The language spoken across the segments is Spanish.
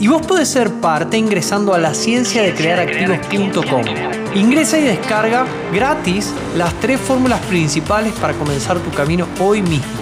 y vos podés ser parte ingresando a la ciencia de crear activos.com. Ingresa y descarga gratis las tres fórmulas principales para comenzar tu camino hoy mismo.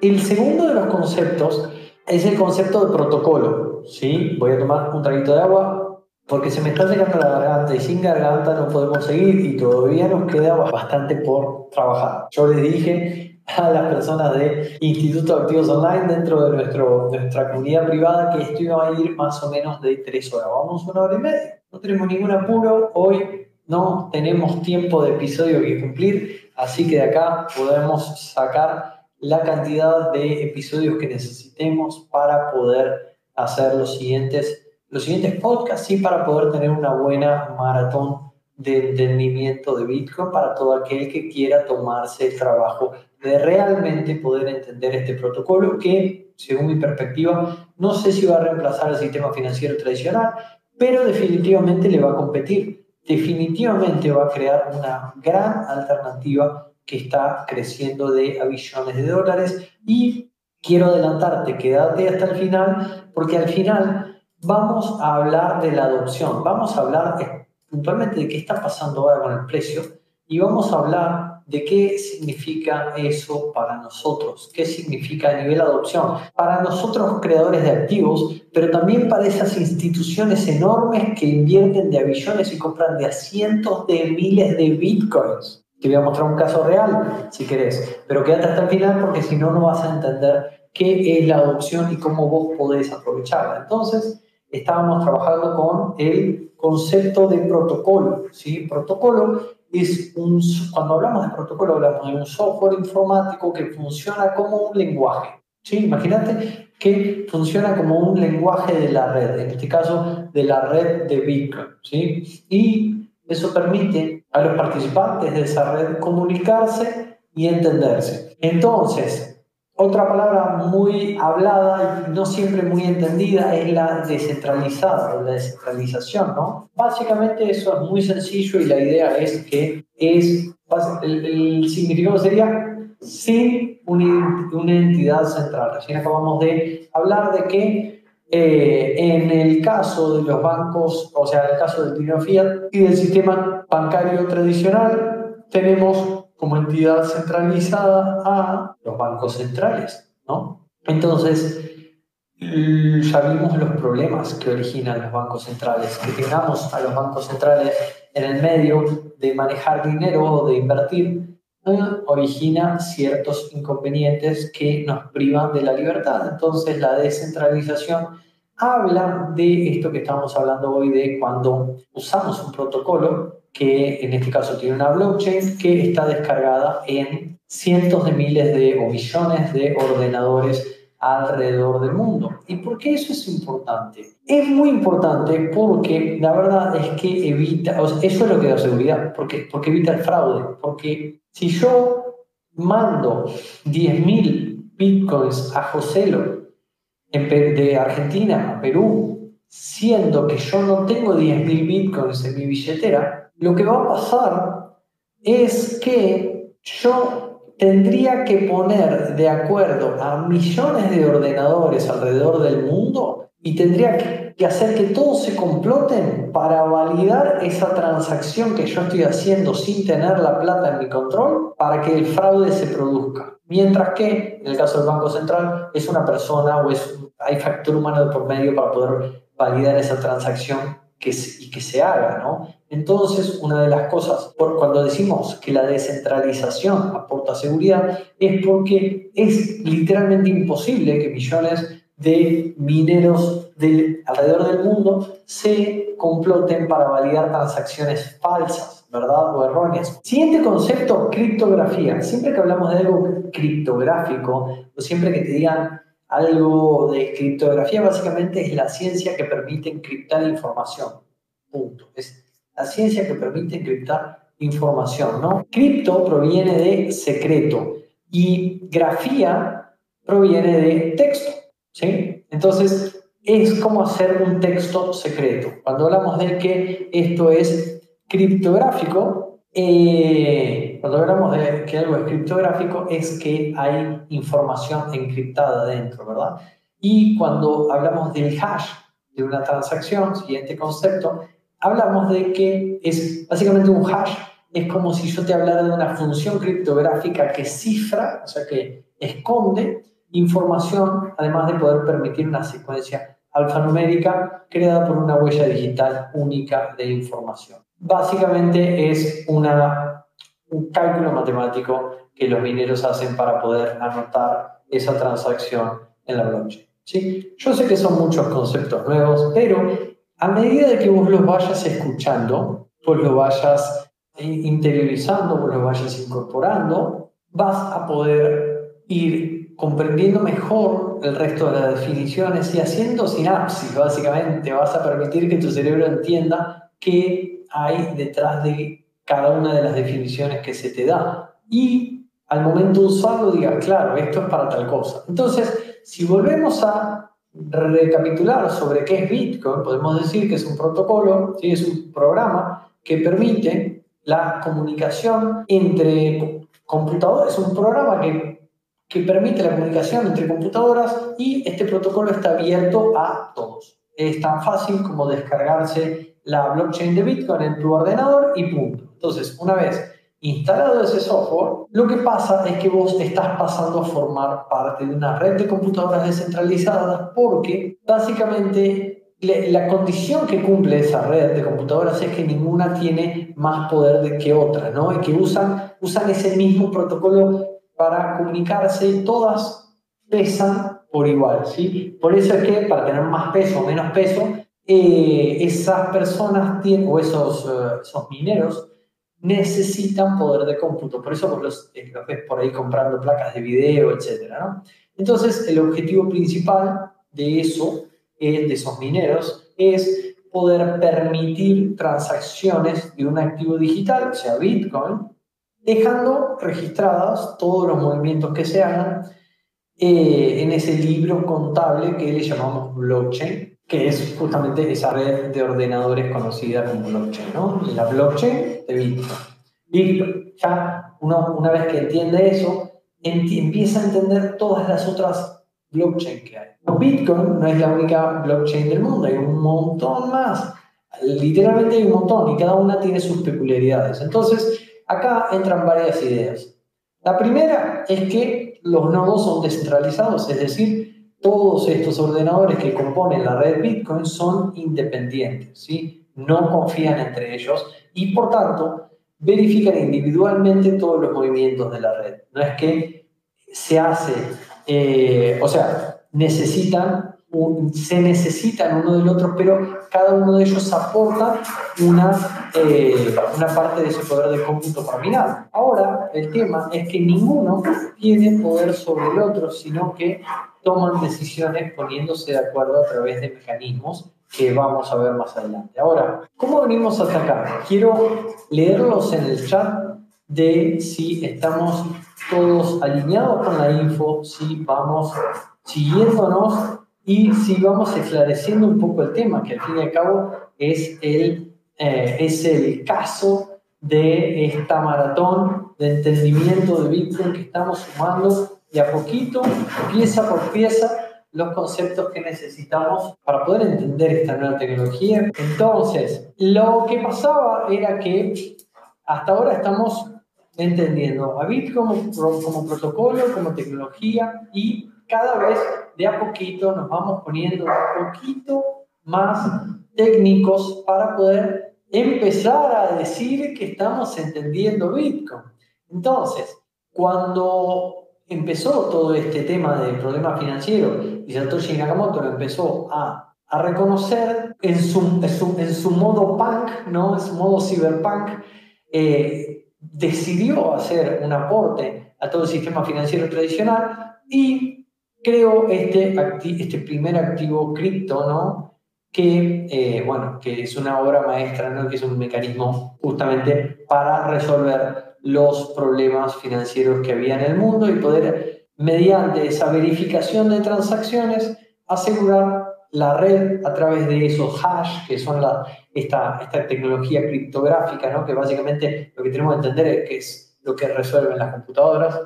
El segundo de los conceptos es el concepto de protocolo. ¿sí? Voy a tomar un traguito de agua porque se me está llegando la garganta y sin garganta no podemos seguir y todavía nos queda bastante por trabajar. Yo les dije a las personas de Instituto Activos Online dentro de nuestro, nuestra comunidad privada que esto iba a ir más o menos de tres horas. Vamos una hora y media. No tenemos ningún apuro. Hoy no tenemos tiempo de episodio que cumplir, así que de acá podemos sacar la cantidad de episodios que necesitemos para poder hacer los siguientes, los siguientes podcasts y para poder tener una buena maratón de entendimiento de Bitcoin para todo aquel que quiera tomarse el trabajo de realmente poder entender este protocolo que, según mi perspectiva, no sé si va a reemplazar el sistema financiero tradicional, pero definitivamente le va a competir. Definitivamente va a crear una gran alternativa que está creciendo de a billones de dólares y quiero adelantarte, quédate hasta el final, porque al final vamos a hablar de la adopción, vamos a hablar puntualmente de qué está pasando ahora con el precio y vamos a hablar de qué significa eso para nosotros, qué significa a nivel adopción, para nosotros creadores de activos, pero también para esas instituciones enormes que invierten de a billones y compran de a cientos de miles de bitcoins. Te voy a mostrar un caso real, si querés, pero quédate hasta el final porque si no, no vas a entender qué es la adopción y cómo vos podés aprovecharla. Entonces, estábamos trabajando con el concepto de protocolo. ¿sí? Protocolo es un, cuando hablamos de protocolo, hablamos de un software informático que funciona como un lenguaje. ¿sí? Imagínate que funciona como un lenguaje de la red, en este caso de la red de Bitcoin. ¿sí? Y eso permite a los participantes de esa red comunicarse y entenderse. Entonces, otra palabra muy hablada y no siempre muy entendida es la descentralizada o la descentralización, ¿no? Básicamente eso es muy sencillo y la idea es que es, el, significado sería sin una, una entidad central. Recién acabamos de hablar de que eh, en el caso de los bancos, o sea, en el caso del dinero fiat y del sistema bancario tradicional, tenemos como entidad centralizada a los bancos centrales, ¿no? Entonces, ya vimos los problemas que originan los bancos centrales, que tengamos a los bancos centrales en el medio de manejar dinero o de invertir, origina ciertos inconvenientes que nos privan de la libertad. Entonces la descentralización habla de esto que estamos hablando hoy, de cuando usamos un protocolo que en este caso tiene una blockchain que está descargada en cientos de miles de o millones de ordenadores alrededor del mundo. ¿Y por qué eso es importante? Es muy importante porque la verdad es que evita, eso es lo que da seguridad, porque, porque evita el fraude, porque si yo mando 10.000 bitcoins a Joselo de Argentina a Perú, siendo que yo no tengo 10.000 bitcoins en mi billetera, lo que va a pasar es que yo tendría que poner de acuerdo a millones de ordenadores alrededor del mundo y tendría que, hacer que todos se comploten para validar esa transacción que yo estoy haciendo sin tener la plata en mi control para que el fraude se produzca. Mientras que, en el caso del Banco Central, es una persona o es, hay factor humano de por medio para poder validar esa transacción que y que se haga, ¿no? Entonces, una de las cosas, por, cuando decimos que la descentralización aporta seguridad, es porque es literalmente imposible que millones de mineros del, alrededor del mundo se comploten para validar transacciones falsas, ¿verdad? O erróneas. Siguiente concepto, criptografía. Siempre que hablamos de algo criptográfico, o siempre que te digan algo de criptografía, básicamente es la ciencia que permite encriptar información. Punto. Es la ciencia que permite encriptar información, ¿no? Cripto proviene de secreto y grafía proviene de texto, ¿sí? Entonces, es como hacer un texto secreto. Cuando hablamos de que esto es criptográfico, eh, cuando hablamos de que algo es criptográfico, es que hay información encriptada dentro, ¿verdad? Y cuando hablamos del hash de una transacción, siguiente concepto, hablamos de que es básicamente un hash, es como si yo te hablara de una función criptográfica que cifra, o sea, que esconde información, además de poder permitir una secuencia alfanumérica creada por una huella digital única de información. Básicamente es una, un cálculo matemático que los mineros hacen para poder anotar esa transacción en la blockchain. ¿sí? Yo sé que son muchos conceptos nuevos, pero a medida de que vos los vayas escuchando, pues lo vayas interiorizando, pues lo vayas incorporando, vas a poder ir comprendiendo mejor el resto de las definiciones y haciendo sinapsis, básicamente. Vas a permitir que tu cerebro entienda qué hay detrás de cada una de las definiciones que se te da. Y al momento de usarlo digas, claro, esto es para tal cosa. Entonces, si volvemos a recapitular sobre qué es Bitcoin, podemos decir que es un protocolo, ¿sí? es un programa que permite la comunicación entre computadores, es un programa que, que permite la comunicación entre computadoras y este protocolo está abierto a todos. Es tan fácil como descargarse la blockchain de Bitcoin en tu ordenador y punto. Entonces, una vez instalado ese software, lo que pasa es que vos estás pasando a formar parte de una red de computadoras descentralizadas porque básicamente la condición que cumple esa red de computadoras es que ninguna tiene más poder que otra, ¿no? Y que usan, usan ese mismo protocolo para comunicarse y todas pesan por igual, ¿sí? Por eso es que para tener más peso o menos peso, eh, esas personas tienen, o esos, eh, esos mineros necesitan poder de cómputo. Por eso vos eh, los, ves por ahí comprando placas de video, etc. Entonces, el objetivo principal de eso, eh, de esos mineros, es poder permitir transacciones de un activo digital, o sea, Bitcoin, dejando registradas todos los movimientos que se hagan eh, en ese libro contable que le llamamos blockchain, que es justamente esa red de ordenadores conocida como blockchain, ¿no? La blockchain de Bitcoin. Listo, ya uno, una vez que entiende eso, empieza a entender todas las otras blockchain que hay. Bitcoin no es la única blockchain del mundo, hay un montón más. Literalmente hay un montón y cada una tiene sus peculiaridades. Entonces, acá entran varias ideas. La primera es que los nodos son descentralizados, es decir, todos estos ordenadores que componen la red Bitcoin son independientes, ¿sí? no confían entre ellos y por tanto verifican individualmente todos los movimientos de la red. No es que se hace, eh, o sea, necesitan, se necesitan uno del otro, pero cada uno de ellos aporta una, eh, parte de ese poder de cómputo terminal. Ahora, el tema es que ninguno tiene poder sobre el otro, sino que toman decisiones poniéndose de acuerdo a través de mecanismos que vamos a ver más adelante. Ahora, ¿cómo venimos hasta acá? Quiero leerlos en el chat de si estamos todos alineados con la info, si vamos siguiéndonos y si vamos esclareciendo un poco el tema, que al fin y al cabo es el, eh, es el caso de esta maratón de entendimiento de Bitcoin que estamos sumando y a poquito, pieza por pieza, los conceptos que necesitamos para poder entender esta nueva tecnología. Entonces, lo que pasaba era que hasta ahora estamos entendiendo a Bitcoin como, como protocolo, como tecnología y cada vez de a poquito nos vamos poniendo un poquito más técnicos para poder empezar a decir que estamos entendiendo Bitcoin. Entonces, cuando empezó todo este tema del problema financiero y Satoshi Nakamoto lo empezó a a reconocer en su, en su, modo punk, ¿no? en su modo cyberpunk, eh, decidió hacer un aporte a todo el sistema financiero tradicional y creó este, este primer activo cripto, ¿no? que, eh, bueno, que es una obra maestra, ¿no? que es un mecanismo justamente para resolver los problemas financieros que había en el mundo y poder, mediante esa verificación de transacciones, asegurar la red a través de esos hash, que son la, esta, esta tecnología criptográfica, ¿no? que básicamente lo que tenemos que entender es que es lo que resuelven las computadoras,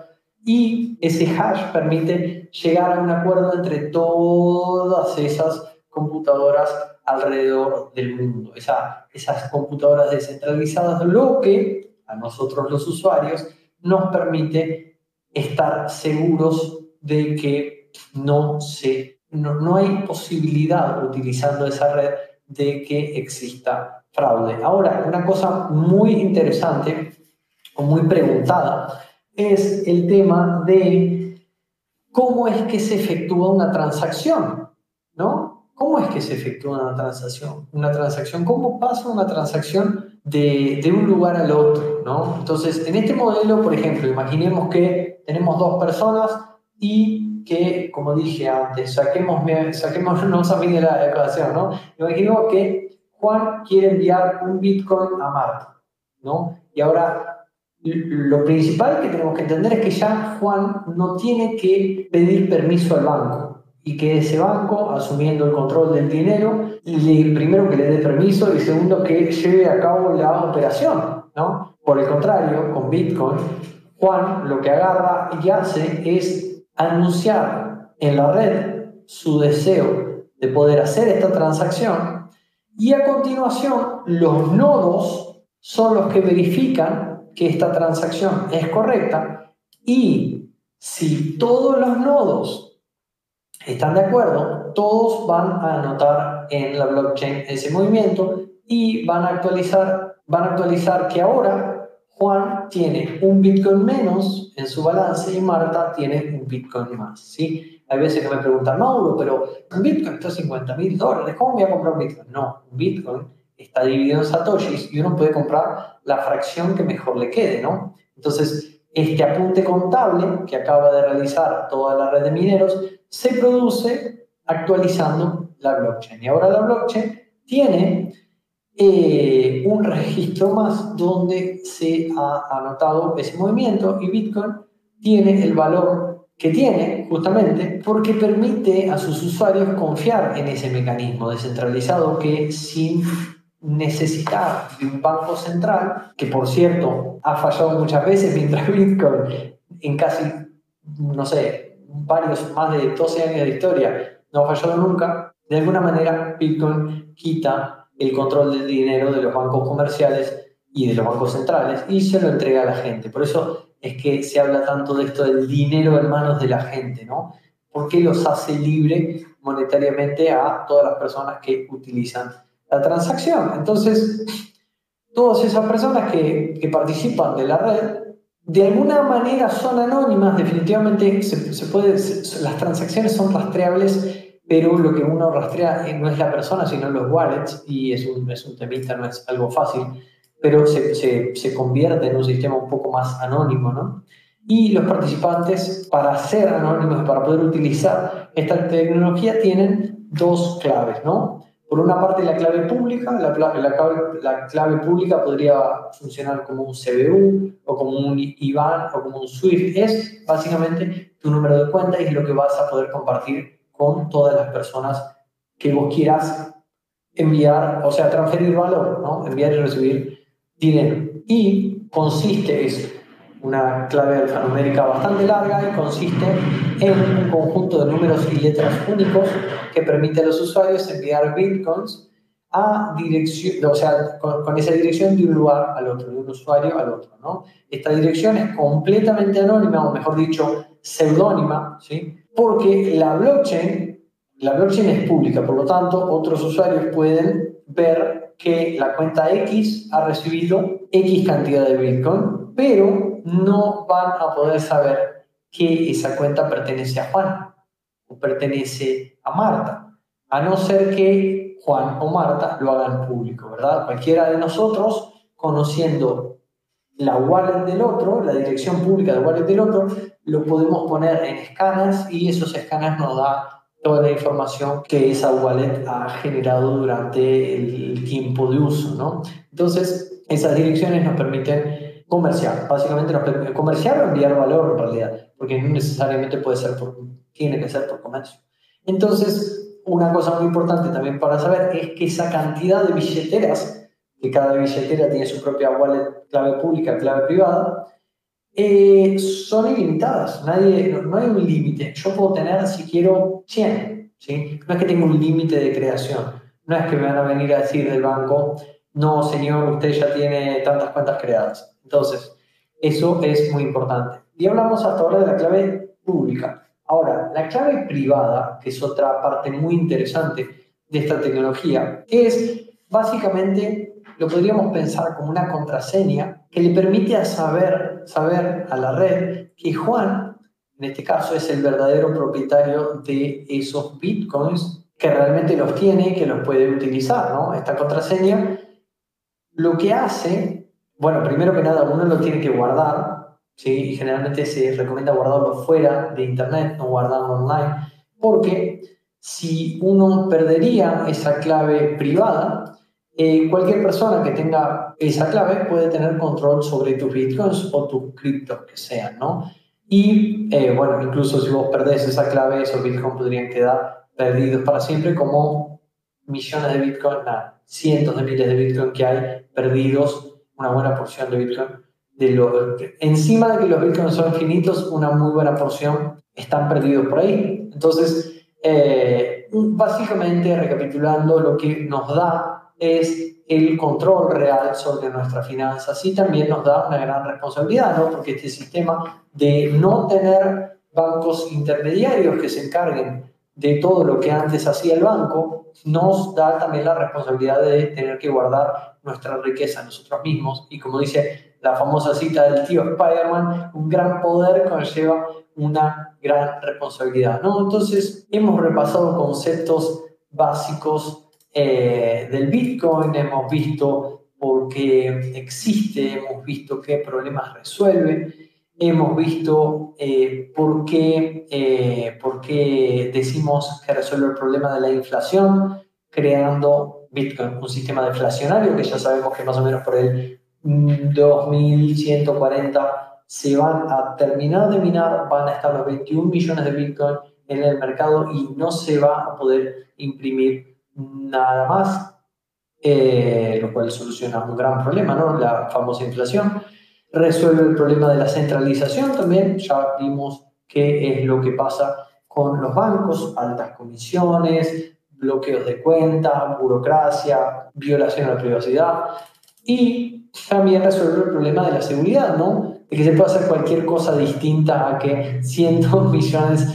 y ese hash permite llegar a un acuerdo entre todas esas computadoras alrededor del mundo, Esa, esas computadoras descentralizadas, lo que a nosotros los usuarios nos permite estar seguros de que no se no, no hay posibilidad utilizando esa red de que exista fraude. Ahora, una cosa muy interesante o muy preguntada es el tema de cómo es que se efectúa una transacción, ¿no? ¿Cómo es que se efectúa una transacción? Una transacción, ¿cómo pasa una transacción de, un lugar al otro, ¿no? Entonces, en este modelo, por ejemplo, imaginemos que tenemos dos personas y que, como dije antes, saquemos, saquémonos a mí de la ecuación, ¿no? Imaginemos que Juan quiere enviar un Bitcoin a Marta, ¿no? Y ahora, lo principal que tenemos que entender es que ya Juan no tiene que pedir permiso al banco y que ese banco, asumiendo el control del dinero, le, primero que le dé permiso y segundo que lleve a cabo la operación, ¿no? Por el contrario, con Bitcoin, Juan lo que agarra y hace es anunciar en la red su deseo de poder hacer esta transacción y a continuación los nodos son los que verifican que esta transacción es correcta y si todos los nodos están de acuerdo, todos van a anotar en la blockchain ese movimiento y van a actualizar, van a actualizar que ahora Juan tiene un Bitcoin menos en su balance y Marta tiene un Bitcoin más. ¿sí? Hay veces que me preguntan, Mauro, pero un Bitcoin está a 50 mil dólares, ¿cómo voy a comprar un Bitcoin? No, un Bitcoin está dividido en satoshis y uno puede comprar la fracción que mejor le quede, ¿no? Entonces, este apunte contable que acaba de realizar toda la red de mineros se produce actualizando la blockchain. Y ahora la blockchain tiene eh, un registro más donde se ha anotado ese movimiento y Bitcoin tiene el valor que tiene justamente porque permite a sus usuarios confiar en ese mecanismo descentralizado que sin necesitar de un banco central, que por cierto ha fallado muchas veces mientras Bitcoin en casi, no sé, varios, más de 12 años de historia, no ha fallado nunca, de alguna manera Bitcoin quita el control del dinero de los bancos comerciales y de los bancos centrales y se lo entrega a la gente. Por eso es que se habla tanto de esto del dinero en manos de la gente, ¿no? Porque los hace libre monetariamente a todas las personas que utilizan la transacción. Entonces, todas esas personas que, que participan de la red, de alguna manera son anónimas, definitivamente se, puede, las transacciones son rastreables pero lo que uno rastrea no es la persona, sino los wallets, y es un, es un temita, no es algo fácil, pero se, se, se, convierte en un sistema un poco más anónimo, ¿no? Y los participantes, para ser anónimos, para poder utilizar esta tecnología, tienen dos claves, ¿no? Por una parte, la clave pública, la, la, clave, la clave pública podría funcionar como un CBU o como un IBAN o como un SWIFT. Es básicamente tu número de cuenta y es lo que vas a poder compartir con todas las personas que vos quieras enviar, o sea, transferir valor, ¿no? Enviar y recibir dinero. Y consiste, es una clave alfanumérica bastante larga y consiste en un conjunto de números y letras únicos que permite a los usuarios enviar bitcoins a dirección, o sea, con, con, esa dirección de un lugar al otro, de un usuario al otro, ¿no? Esta dirección es completamente anónima, o mejor dicho, seudónima, ¿sí? porque la blockchain, la blockchain es pública, por lo tanto, otros usuarios pueden ver que la cuenta X ha recibido X cantidad de Bitcoin, pero no van a poder saber que esa cuenta pertenece a Juan o pertenece a Marta. a no ser que Juan o Marta lo hagan público, ¿verdad? Cualquiera de nosotros, conociendo la wallet del otro, la dirección pública del wallet del otro, lo podemos poner en escáneres y esos escáneres nos da toda la información que esa wallet ha generado durante el tiempo de uso, ¿no? Entonces, esas direcciones nos permiten comerciar, básicamente comerciar o enviar valor en realidad, porque no necesariamente puede ser por, tiene que ser por comercio. Entonces, una cosa muy importante también para saber es que esa cantidad de billeteras, que cada billetera tiene su propia wallet, clave pública, clave privada, eh, son ilimitadas. Nadie, no, hay un límite. Yo puedo tener, si quiero, 100. ¿sí? No es que tenga un límite de creación. No es que me van a venir a decir del banco, no, señor, usted ya tiene tantas cuentas creadas. Entonces, eso es muy importante. Y hablamos hasta ahora de la clave pública. Ahora, la clave privada, que es otra parte muy interesante de esta tecnología, es básicamente, lo podríamos pensar como una contraseña que le permite a saber, saber a la red que Juan, en este caso, es el verdadero propietario de esos bitcoins, que realmente los tiene, que los puede utilizar, ¿no? Esta contraseña lo que hace, bueno, primero que nada, uno lo tiene que guardar, ¿sí? Generalmente se recomienda guardarlo fuera de Internet, no guardarlo online, porque si uno perdería esa clave privada, eh, cualquier persona que tenga esa clave puede tener control sobre tus bitcoins o tus criptos que sean, ¿no? Y eh, bueno, incluso si vos perdés esa clave, esos bitcoins podrían quedar perdidos para siempre, como millones de bitcoins, nada, cientos de miles de bitcoins que hay perdidos, una buena porción de bitcoin. De lo, encima de que los bitcoins son finitos, una muy buena porción están perdidos por ahí. Entonces, eh, básicamente, recapitulando, lo que nos da es el control real sobre nuestras finanzas y también nos da una gran responsabilidad, ¿no? Porque este sistema de no tener bancos intermediarios que se encarguen de todo lo que antes hacía el banco, nos da también la responsabilidad de tener que guardar nuestra riqueza nosotros mismos. Y como dice la famosa cita del tío Spider-Man, un gran poder conlleva una gran responsabilidad. ¿no? Entonces, hemos repasado conceptos básicos eh, del Bitcoin, hemos visto por qué existe, hemos visto qué problemas resuelve, hemos visto eh, por, qué, eh, por qué decimos que resuelve el problema de la inflación, creando Bitcoin, un sistema deflacionario que ya sabemos que más o menos por el 2140 se van a terminar de minar, van a estar los 21 millones de Bitcoin en el mercado y no se va a poder imprimir nada más, eh, lo cual soluciona un gran problema, ¿no? La famosa inflación. Resuelve el problema de la centralización también, ya vimos qué es lo que pasa con los bancos, altas comisiones, bloqueos de cuentas, burocracia, violación a la privacidad y también resuelve el problema de la seguridad, ¿no? De que se puede hacer cualquier cosa distinta a que cientos millones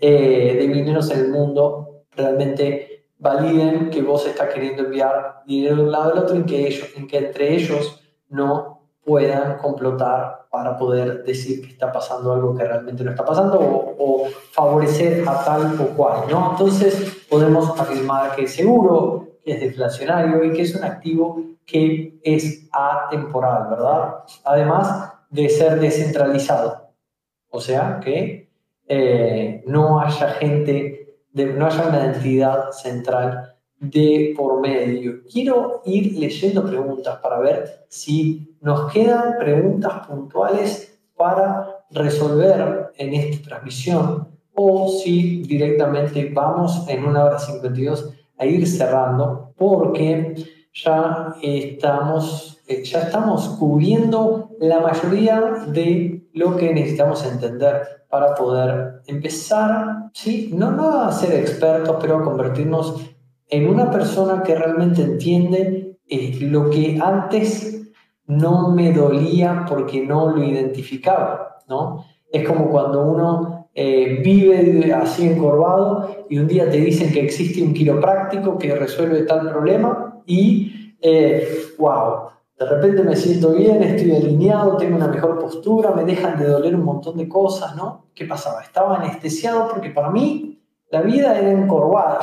eh, de mineros en el mundo realmente validen que vos estás queriendo enviar dinero de un lado al otro en que, ellos, en que entre ellos no puedan complotar para poder decir que está pasando algo que realmente no está pasando o, favorecer a tal o cual, ¿no? Entonces podemos afirmar que es seguro, que es deflacionario y que es un activo que es atemporal, ¿verdad? Además de ser descentralizado, o sea que eh, no haya gente no haya una entidad central de por medio. Quiero ir leyendo preguntas para ver si nos quedan preguntas puntuales para resolver en esta transmisión o si directamente vamos en una hora 52 a ir cerrando porque ya estamos, eh, ya estamos cubriendo la mayoría de lo que necesitamos entender para poder empezar, ¿sí? no, no a ser expertos, pero a convertirnos en una persona que realmente entiende eh, lo que antes no me dolía porque no lo identificaba, ¿no? Es como cuando uno eh, vive así encorvado y un día te dicen que existe un quiropráctico que resuelve tal problema y, eh, wow, de repente me siento bien, estoy alineado, tengo una mejor postura, me dejan de doler un montón de cosas, ¿no? ¿Qué pasaba? Estaba anestesiado porque para mí la vida era encorvada.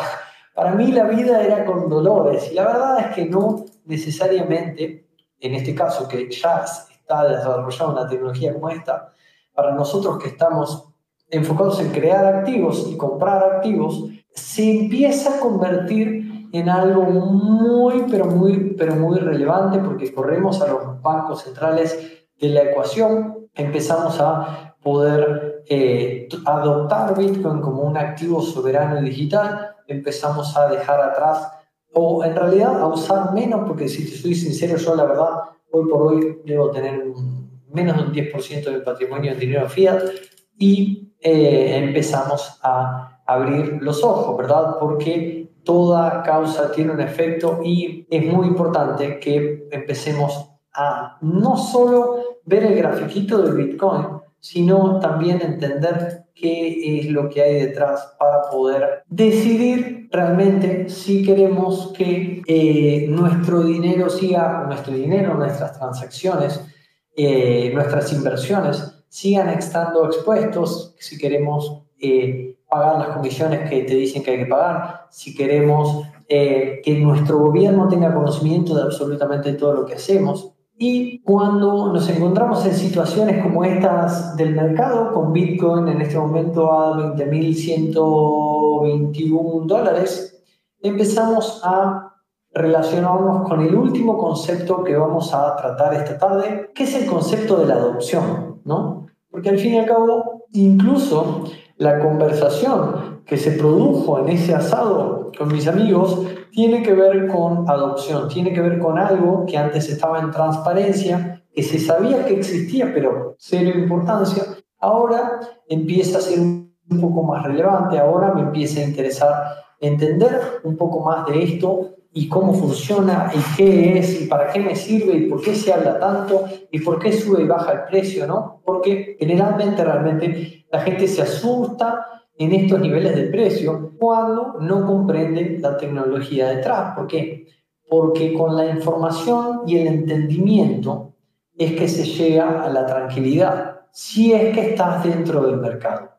Para mí la vida era con dolores y la verdad es que no necesariamente, en este caso que ya está desarrollada una tecnología como esta, para nosotros que estamos enfocados en crear activos y comprar activos, se empieza a convertir en algo muy, pero muy, pero muy relevante porque corremos a los bancos centrales de la ecuación, empezamos a poder eh, adoptar Bitcoin como un activo soberano y digital, empezamos a dejar atrás o en realidad a usar menos, porque si te soy sincero, yo la verdad, hoy por hoy debo tener menos de un 10% de patrimonio en dinero fiat y eh, empezamos a abrir los ojos, ¿verdad? Porque toda causa tiene un efecto y es muy importante que empecemos a no solo ver el grafiquito de Bitcoin, sino también entender qué es lo que hay detrás para poder decidir realmente si queremos que eh, nuestro dinero siga, nuestro dinero, nuestras transacciones, eh, nuestras inversiones sigan estando expuestos, si queremos eh, pagar las comisiones que te dicen que hay que pagar, si queremos que nuestro gobierno tenga conocimiento de absolutamente todo lo que hacemos, y cuando nos encontramos en situaciones como estas del mercado, con Bitcoin en este momento a 20.121 dólares, empezamos a relacionarnos con el último concepto que vamos a tratar esta tarde, que es el concepto de la adopción, ¿no? Porque al fin y al cabo, incluso la conversación que se produjo en ese asado con mis amigos tiene que ver con adopción, tiene que ver con algo que antes estaba en transparencia, que se sabía que existía, pero cero importancia, ahora empieza a ser un poco más relevante, ahora me empieza a interesar entender un poco más de esto y cómo funciona y qué es y para qué me sirve y por qué se habla tanto y por qué sube y baja el precio, ¿no? Porque generalmente realmente la gente se asusta en estos niveles de precio cuando no comprende la tecnología detrás. ¿Por qué? Porque con la información y el entendimiento es que se llega a la tranquilidad, si es que estás dentro del mercado.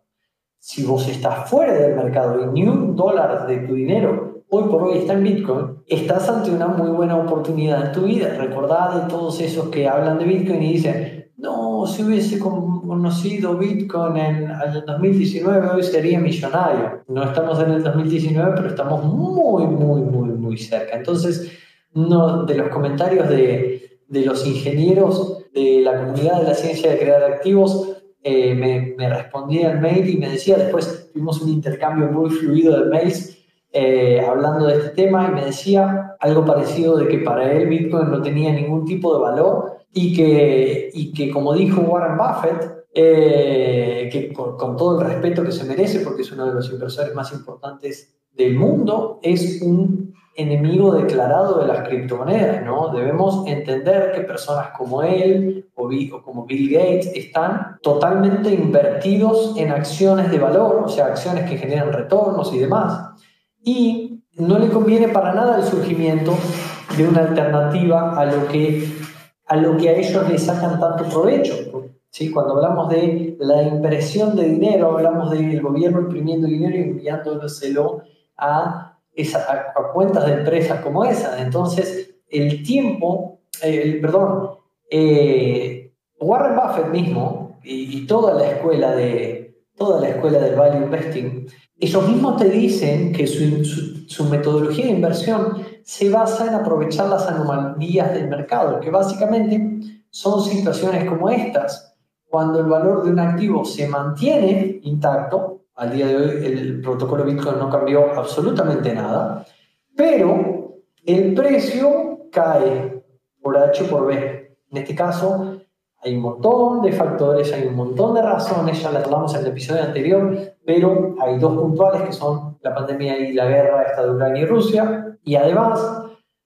Si vos estás fuera del mercado y ni un dólar de tu dinero hoy por hoy está en Bitcoin, estás ante una muy buena oportunidad en tu vida. Recordad de todos esos que hablan de Bitcoin y dicen, no, si hubiese conocido Bitcoin en el 2019, hoy sería millonario. No estamos en el 2019, pero estamos muy, muy, muy, muy cerca. Entonces, no, de los comentarios de, de los ingenieros de la comunidad de la ciencia de crear activos, eh, me, me respondía el mail y me decía, después tuvimos un intercambio muy fluido de mails eh, hablando de este tema y me decía algo parecido de que para él Bitcoin no tenía ningún tipo de valor y que, y que como dijo Warren Buffett, eh, que con, todo el respeto que se merece, porque es uno de los inversores más importantes del mundo, es un enemigo declarado de las criptomonedas, ¿no? Debemos entender que personas como él o, o como Bill Gates están totalmente invertidos en acciones de valor, o sea, acciones que generan retornos y demás. Y no le conviene para nada el surgimiento de una alternativa a lo que a lo que a ellos les sacan tanto provecho. ¿sí? Cuando hablamos de la impresión de dinero, hablamos del gobierno imprimiendo dinero y enviándoselo a, esa, a, cuentas de empresas como esa. Entonces, el tiempo, eh, perdón, eh, Warren Buffett mismo y, toda la escuela de toda la escuela del value investing, ellos mismos te dicen que su, metodología de inversión se basa en aprovechar las anomalías del mercado, que básicamente son situaciones como estas. Cuando el valor de un activo se mantiene intacto, al día de hoy el protocolo Bitcoin no cambió absolutamente nada, pero el precio cae por H por B. En este caso, hay un montón de factores, hay un montón de razones, ya las hablamos en el episodio anterior, pero hay dos puntuales que son la pandemia y la guerra esta de Ucrania y Rusia, y además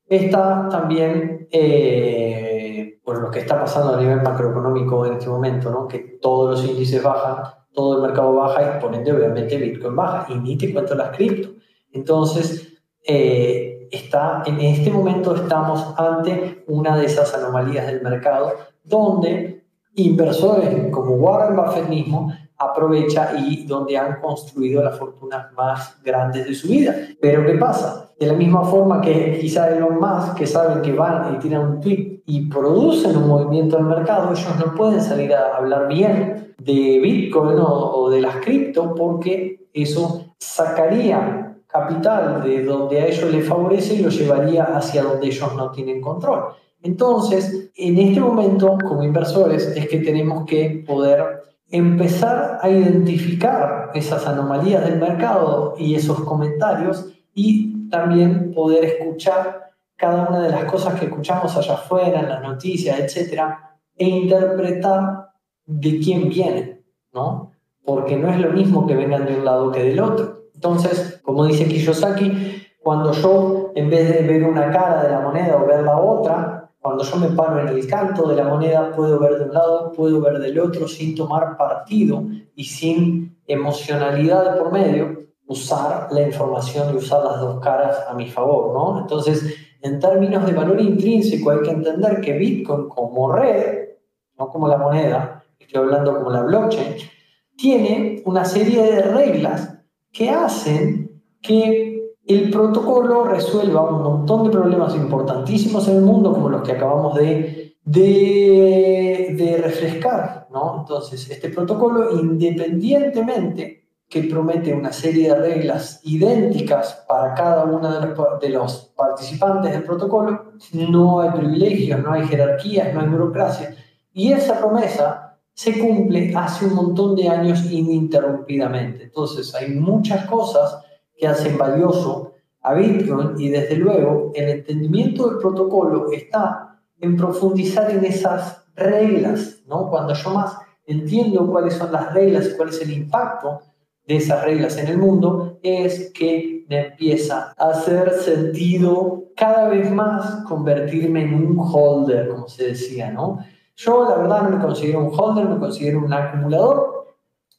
está también eh, por lo que está pasando a nivel macroeconómico en este momento, ¿no? que todos los índices bajan, todo el mercado baja y por ende obviamente Bitcoin baja y ni te cuento las cripto. Entonces, eh, está, en este momento estamos ante una de esas anomalías del mercado donde inversores como Warren Buffett mismo aprovecha y donde han construido las fortunas más grandes de su vida. Pero ¿qué pasa? De la misma forma que quizá Elon Musk, que saben que van y tiran un tweet y producen un movimiento en el mercado, ellos no pueden salir a hablar bien de Bitcoin o, de las cripto porque eso sacaría capital de donde a ellos les favorece y lo llevaría hacia donde ellos no tienen control. Entonces, en este momento, como inversores, es que tenemos que poder empezar a identificar esas anomalías del mercado y esos comentarios y también poder escuchar cada una de las cosas que escuchamos allá afuera, en las noticias, etcétera, e interpretar de quién vienen, ¿no? Porque no es lo mismo que vengan de un lado que del otro. Entonces, como dice Kiyosaki, cuando yo, en vez de ver una cara de la moneda o ver la otra, cuando yo me paro en el canto de la moneda, puedo ver de un lado, puedo ver del otro, sin tomar partido y sin emocionalidad de por medio, usar la información y usar las dos caras a mi favor, ¿no? Entonces, en términos de valor intrínseco, hay que entender que Bitcoin como red, no como la moneda, estoy hablando como la blockchain, tiene una serie de reglas que hacen que el protocolo resuelva un montón de problemas importantísimos en el mundo, como los que acabamos de, refrescar. ¿no? Entonces, este protocolo, independientemente que promete una serie de reglas idénticas para cada uno de los participantes del protocolo, no hay privilegios, no hay jerarquías, no hay burocracia. Y esa promesa se cumple hace un montón de años ininterrumpidamente. Entonces hay muchas cosas que hacen valioso a Bitcoin y desde luego el entendimiento del protocolo está en profundizar en esas reglas, ¿no? Cuando yo más entiendo cuáles son las reglas y cuál es el impacto de esas reglas en el mundo, es que me empieza a hacer sentido cada vez más convertirme en un holder, como se decía, ¿no? Yo, la verdad, no me considero un holder, me considero un acumulador,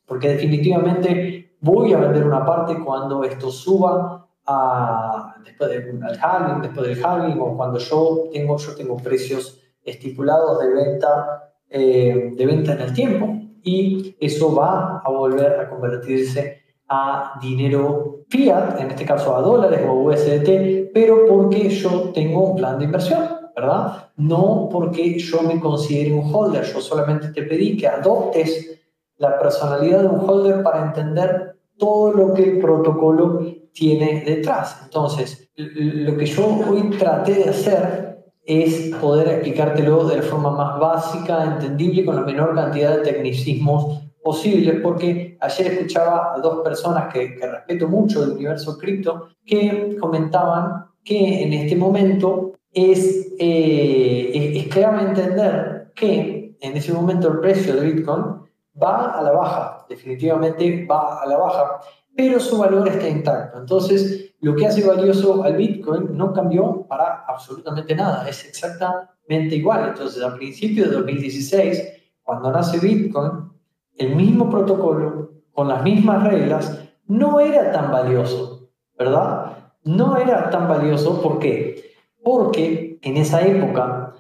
porque definitivamente voy a vender una parte cuando esto suba a, después del halving, después del halving, o cuando yo tengo, yo tengo precios estipulados de venta, eh, de venta en el tiempo, y eso va a volver a convertirse a dinero fiat, en este caso a dólares o USDT, pero porque yo tengo un plan de inversión. ¿verdad? No porque yo me considere un holder, yo solamente te pedí que adoptes la personalidad de un holder para entender todo lo que el protocolo tiene detrás. Entonces, lo que yo hoy traté de hacer es poder explicártelo de la forma más básica, entendible, con la menor cantidad de tecnicismos posibles, porque ayer escuchaba a dos personas que, respeto mucho del universo cripto que comentaban que en este momento eh, es, es, entender que en ese momento el precio de Bitcoin va a la baja, definitivamente va a la baja, pero su valor está intacto. Entonces, lo que hace valioso al Bitcoin no cambió para absolutamente nada, es exactamente igual. Entonces, a principios de 2016, cuando nace Bitcoin, el mismo protocolo, con las mismas reglas, no era tan valioso, ¿verdad? No era tan valioso, ¿por qué? porque en esa época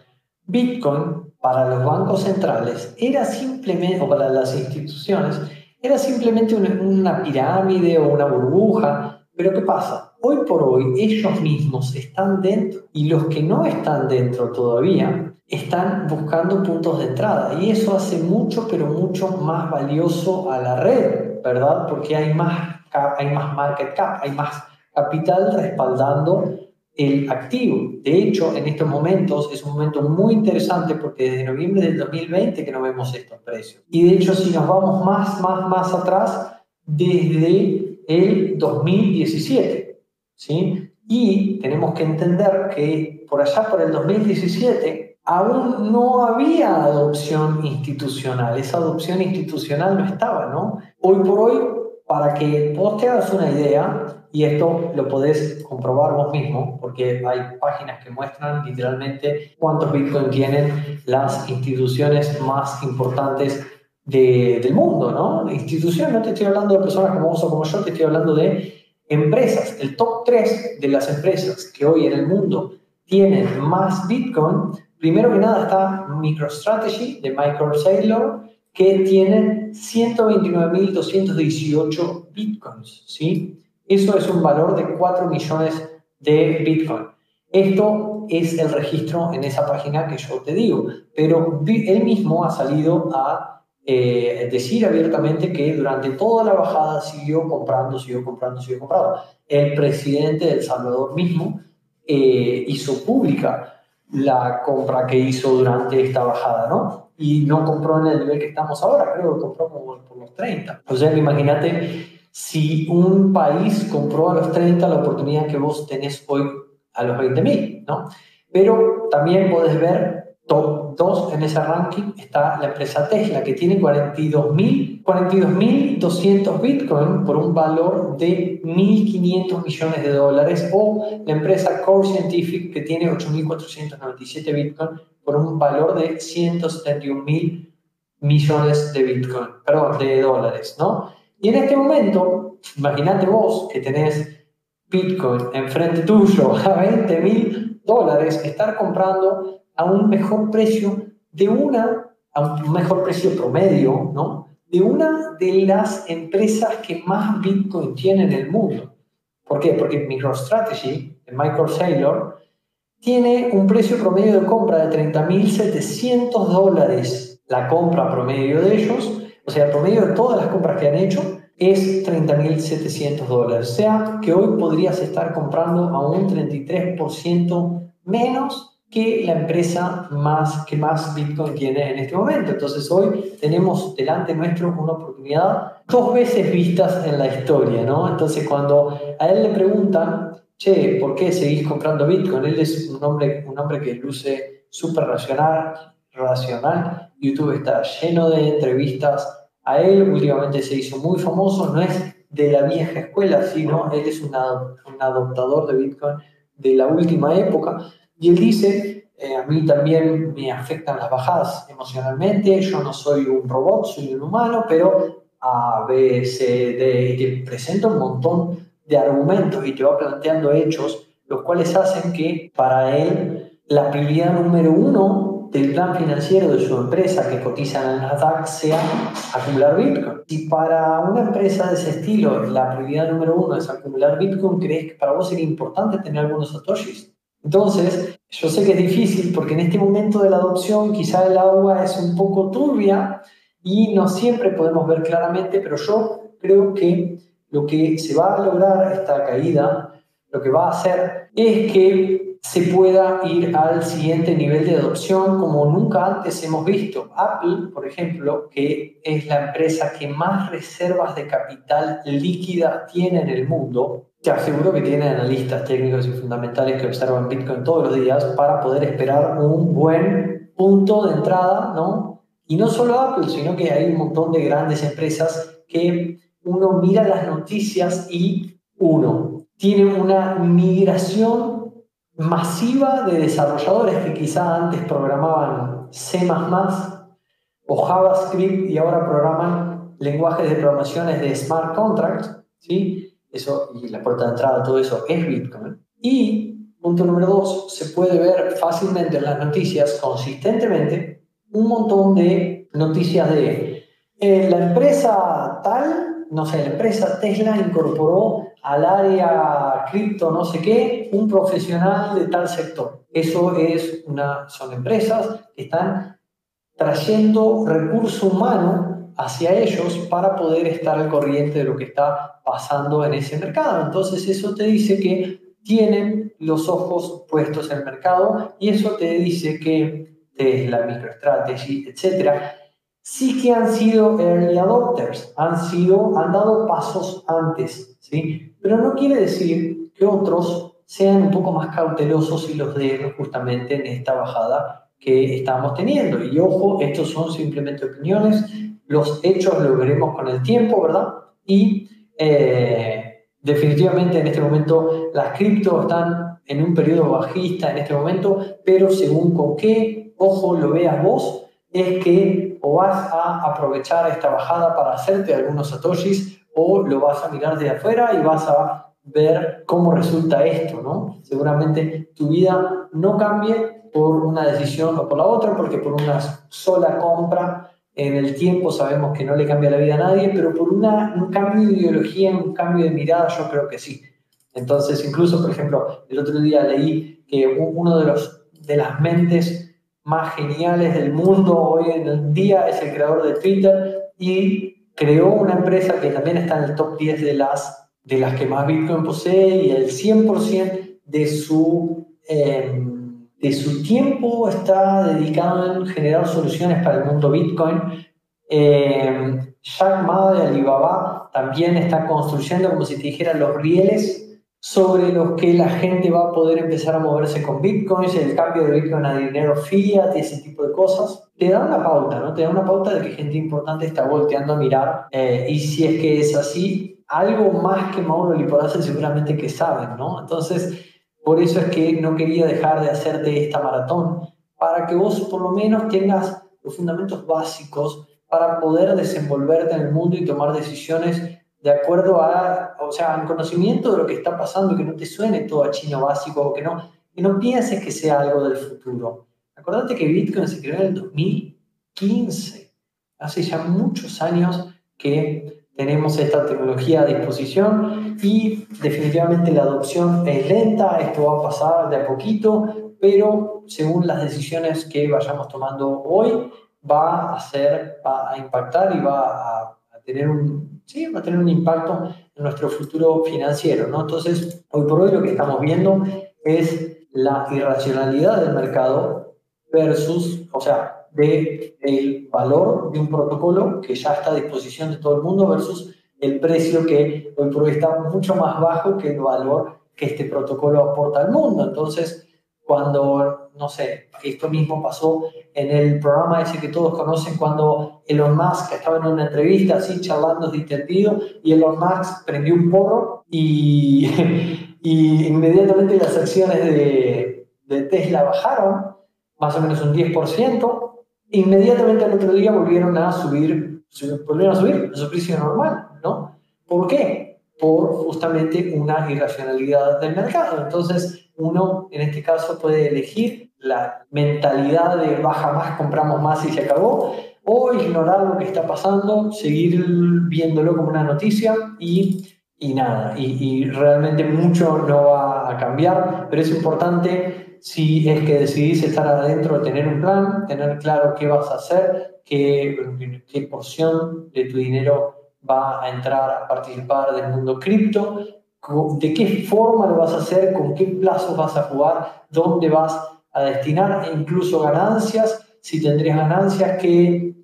Bitcoin para los bancos centrales era simplemente, o para las instituciones, era simplemente una, pirámide o una burbuja. Pero ¿qué pasa? Hoy por hoy ellos mismos están dentro y los que no están dentro todavía están buscando puntos de entrada y eso hace mucho, pero mucho más valioso a la red, ¿verdad? Porque hay más, hay más market cap, hay más capital respaldando el activo. De hecho, en estos momentos es un momento muy interesante porque desde noviembre del 2020 que no vemos estos precios. Y de hecho, si nos vamos más, más, más atrás, desde el 2017. ¿sí? Y tenemos que entender que por allá, por el 2017, aún no había adopción institucional. Esa adopción institucional no estaba, ¿no? Hoy por hoy, para que vos te hagas una idea, y esto lo podés comprobar vos mismo, porque hay páginas que muestran literalmente cuántos Bitcoin tienen las instituciones más importantes de, del mundo, ¿no? Instituciones, no te estoy hablando de personas como vos o como yo, te estoy hablando de empresas. El top 3 de las empresas que hoy en el mundo tienen más Bitcoin, primero que nada está MicroStrategy de Michael Saylor, que tienen 129.218 bitcoins, ¿sí? Eso es un valor de 4 millones de bitcoin. Esto es el registro en esa página que yo te digo, pero él mismo ha salido a eh, decir abiertamente que durante toda la bajada siguió comprando, siguió comprando, siguió comprando. El presidente de El Salvador mismo eh, hizo pública la compra que hizo durante esta bajada, ¿no? Y no compró en el nivel que estamos ahora, creo que compró como por los 30. O sea, imagínate si un país compró a los 30 la oportunidad que vos tenés hoy a los 20.000, ¿no? Pero también podés ver top 2 en ese ranking está la empresa Tesla, que tiene 42.200 42, Bitcoin por un valor de 1.500 millones de dólares, o la empresa Core Scientific, que tiene 8.497 Bitcoin por un valor de 171.000 millones de Bitcoin, perdón, de dólares, ¿no? Y en este momento, imagínate vos que tenés Bitcoin enfrente tuyo a 20.000 dólares, estar comprando a un mejor precio de una, a un mejor precio promedio, ¿no? De una de las empresas que más Bitcoin tiene en el mundo. ¿Por qué? Porque MicroStrategy, de Michael Saylor, tiene un precio promedio de compra de 30.700 dólares. La compra promedio de ellos, o sea, el promedio de todas las compras que han hecho, es 30.700 dólares. O sea, que hoy podrías estar comprando a un 33% menos que la empresa más, que más Bitcoin tiene en este momento. Entonces hoy tenemos delante nuestro una oportunidad dos veces vistas en la historia, ¿no? Entonces cuando a él le preguntan, che, ¿por qué seguís comprando Bitcoin? Él es un hombre, un hombre que luce súper racional. YouTube está lleno de entrevistas a él, últimamente se hizo muy famoso, no es de la vieja escuela, sino él es un adoptador de Bitcoin de la última época. Y él dice, eh, a mí también me afectan las bajadas emocionalmente, yo no soy un robot, soy un humano, pero A, B, C, D, te un montón de argumentos y te va planteando hechos, los cuales hacen que para él la prioridad número uno del plan financiero de su empresa que cotiza en el Nasdaq sea acumular Bitcoin. Si para una empresa de ese estilo la prioridad número uno es acumular Bitcoin, ¿crees que para vos sería importante tener algunos satoshis? Entonces, yo sé que es difícil porque en este momento de la adopción quizá el agua es un poco turbia y no siempre podemos ver claramente, pero yo creo que lo que se va a lograr esta caída, lo que va a hacer es que se pueda ir al siguiente nivel de adopción como nunca antes hemos visto. Apple, por ejemplo, que es la empresa que más reservas de capital líquida tiene en el mundo, te aseguro que tiene analistas técnicos y fundamentales que observan Bitcoin todos los días para poder esperar un buen punto de entrada, ¿no? Y no solo Apple, sino que hay un montón de grandes empresas que uno mira las noticias y uno tiene una migración masiva de desarrolladores que quizá antes programaban C++ o JavaScript y ahora programan lenguajes de programaciones de smart contracts, ¿sí? Eso, y la puerta de entrada, todo eso es Bitcoin. Y, punto número dos, se puede ver fácilmente en las noticias, consistentemente, un montón de noticias de eh, la empresa tal, no sé, la empresa Tesla incorporó al área cripto, no sé qué, un profesional de tal sector. Eso es una, son empresas que están trayendo recurso humano hacia ellos para poder estar al corriente de lo que está pasando en ese mercado. Entonces eso te dice que tienen los ojos puestos en el mercado y eso te dice que Tesla, MicroStrategy, etcétera, sí que han sido early adopters, han sido, han dado pasos antes, ¿sí? Pero no quiere decir que otros sean un poco más cautelosos y los den justamente en esta bajada que estamos teniendo. Y ojo, estos son simplemente opiniones, los hechos lo veremos con el tiempo, ¿verdad? Y eh, definitivamente en este momento las cripto están en un periodo bajista en este momento, pero según con qué ojo lo veas vos, es que o vas a aprovechar esta bajada para hacerte algunos satoshis o lo vas a mirar de afuera y vas a ver cómo resulta esto, ¿no? Seguramente tu vida no cambie por una decisión o por la otra, porque por una sola compra en el tiempo sabemos que no le cambia la vida a nadie, pero por un cambio de ideología, un cambio de mirada, yo creo que sí. Entonces, incluso, por ejemplo, el otro día leí que uno de, los, de las mentes más geniales del mundo hoy en día es el creador de Twitter y creó una empresa que también está en el top 10 de las, de las que más Bitcoin posee y el 100% de su... Eh, de su tiempo está dedicado en generar soluciones para el mundo Bitcoin. Eh, Jack Ma de Alibaba también está construyendo, como si te dijera, los rieles sobre los que la gente va a poder empezar a moverse con bitcoins, el cambio de bitcoin a dinero fiat y ese tipo de cosas. Te da una pauta, ¿no? Te da una pauta de que gente importante está volteando a mirar eh, y si es que es así, algo más que Mauro Liporace seguramente que saben, ¿no? Entonces, por eso es que no quería dejar de hacerte esta maratón, para que vos por lo menos tengas los fundamentos básicos para poder desenvolverte en el mundo y tomar decisiones de acuerdo a, o sea, al conocimiento de lo que está pasando, que no te suene todo a chino básico, o que no, que no pienses que sea algo del futuro. Acordate que Bitcoin se creó en el 2015, hace ya muchos años que tenemos esta tecnología a disposición y definitivamente la adopción es lenta, esto va a pasar de a poquito, pero según las decisiones que vayamos tomando hoy, va a ser, va a impactar y va a, tener un, sí, va a tener un impacto nuestro futuro financiero, ¿no? Entonces, hoy por hoy lo que estamos viendo es la irracionalidad del mercado versus, o sea, de el valor de un protocolo que ya está a disposición de todo el mundo versus el precio que hoy por hoy está mucho más bajo que el valor que este protocolo aporta al mundo. Entonces, cuando, no sé, esto mismo pasó en el programa ese que todos conocen, cuando Elon Musk estaba en una entrevista así charlando distendido y Elon Musk prendió un porro y, inmediatamente las acciones de, de Tesla bajaron más o menos un 10%, inmediatamente al otro día volvieron a subir, volvieron a subir a su precio normal, ¿no? ¿Por qué? Por justamente una irracionalidad del mercado. Entonces, uno en este caso puede elegir la mentalidad de baja más, compramos más y se acabó, o ignorar lo que está pasando, seguir viéndolo como una noticia y, y nada, y, y realmente mucho no va a cambiar, pero es importante si es que decidís estar adentro, tener un plan, tener claro qué vas a hacer, qué, qué porción de tu dinero va a entrar a participar del mundo cripto, de qué forma lo vas a hacer, con qué plazos vas a jugar, dónde vas a destinar, e incluso ganancias, si tendrías ganancias, qué,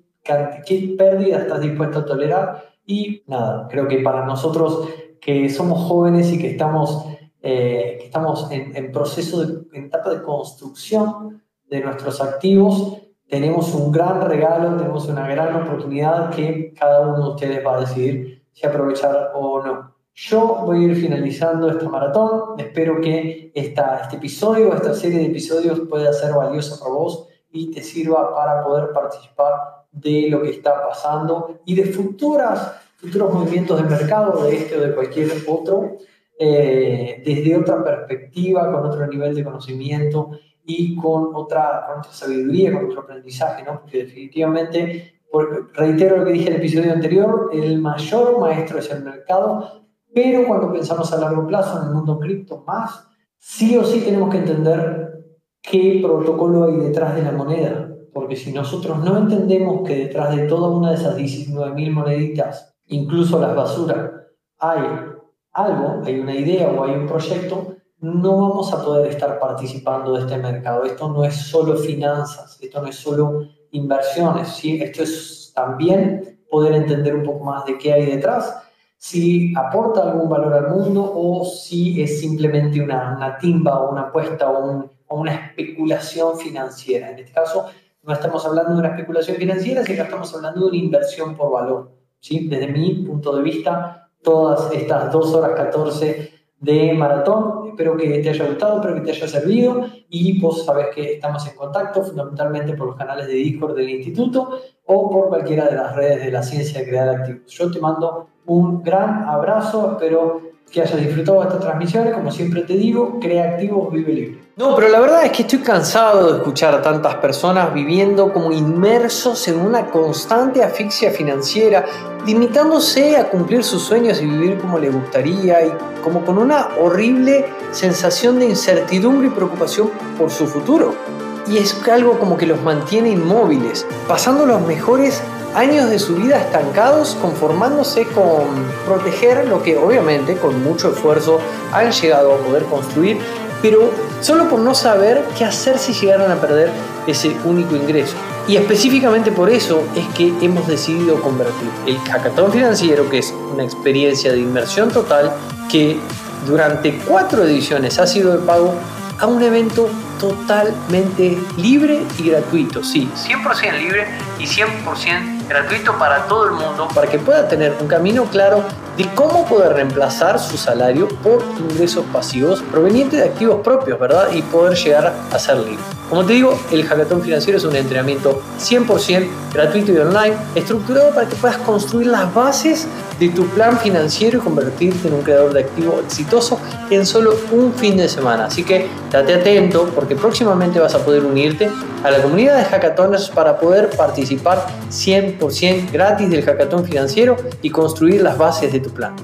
qué pérdida estás dispuesto a tolerar. Y nada, creo que para nosotros que somos jóvenes y que estamos eh, que estamos en, proceso, de, en etapa de construcción de nuestros activos, tenemos un gran regalo, tenemos una gran oportunidad que cada uno de ustedes va a decidir si aprovechar o no. Yo voy a ir finalizando esta maratón, espero que esta, este episodio, esta serie de episodios pueda ser valiosa para vos y te sirva para poder participar de lo que está pasando y de futuras, futuros movimientos de mercado, de este o de cualquier otro. Eh, desde otra perspectiva, con otro nivel de conocimiento y con otra, con otra sabiduría, con otro aprendizaje, ¿no? Porque definitivamente, reitero lo que dije en el episodio anterior, el mayor maestro es el mercado, pero cuando pensamos a largo plazo en el mundo cripto más, sí o sí tenemos que entender qué protocolo hay detrás de la moneda, porque si nosotros no entendemos que detrás de toda una de esas 19.000 moneditas, incluso las basuras, hay algo, hay una idea o hay un proyecto, no vamos a poder estar participando de este mercado. Esto no es solo finanzas, esto no es solo inversiones, ¿sí? esto es también poder entender un poco más de qué hay detrás, si aporta algún valor al mundo o si es simplemente una, una timba o una apuesta o, o, una especulación financiera. En este caso, no estamos hablando de una especulación financiera, sino que estamos hablando de una inversión por valor. ¿sí? Desde mi punto de vista, todas estas 2 horas 14 de maratón. Espero que te haya gustado, espero que te haya servido y vos sabés que estamos en contacto fundamentalmente por los canales de Discord del instituto o por cualquiera de las redes de la ciencia de crear activos. Yo te mando un gran abrazo, espero que hayas disfrutado de estas transmisiones. Como siempre te digo, crea activos, vive libre. No, pero la verdad es que estoy cansado de escuchar a tantas personas viviendo como inmersos en una constante asfixia financiera, limitándose a cumplir sus sueños y vivir como le gustaría y como con una horrible sensación de incertidumbre y preocupación por su futuro. Y es algo como que los mantiene inmóviles, pasando los mejores años de su vida estancados, conformándose con proteger lo que obviamente con mucho esfuerzo han llegado a poder construir, pero solo por no saber qué hacer si llegaran a perder ese único ingreso. Y específicamente por eso es que hemos decidido convertir el hackathon financiero, que es una experiencia de inmersión total, que durante cuatro ediciones ha sido de pago, a un evento totalmente libre y gratuito. Sí, 100% libre y 100% gratuito para todo el mundo, para que pueda tener un camino claro de cómo poder reemplazar su salario por ingresos pasivos provenientes de activos propios, ¿verdad? Y poder llegar a ser libre. Como te digo, el hackathon financiero es un entrenamiento 100% gratuito y online, estructurado para que puedas construir las bases de tu plan financiero y convertirte en un creador de activo exitoso en solo un fin de semana. Así que date atento porque próximamente vas a poder unirte a la comunidad de hackatones para poder participar 100% gratis del hackathon financiero y construir las bases de tu plan.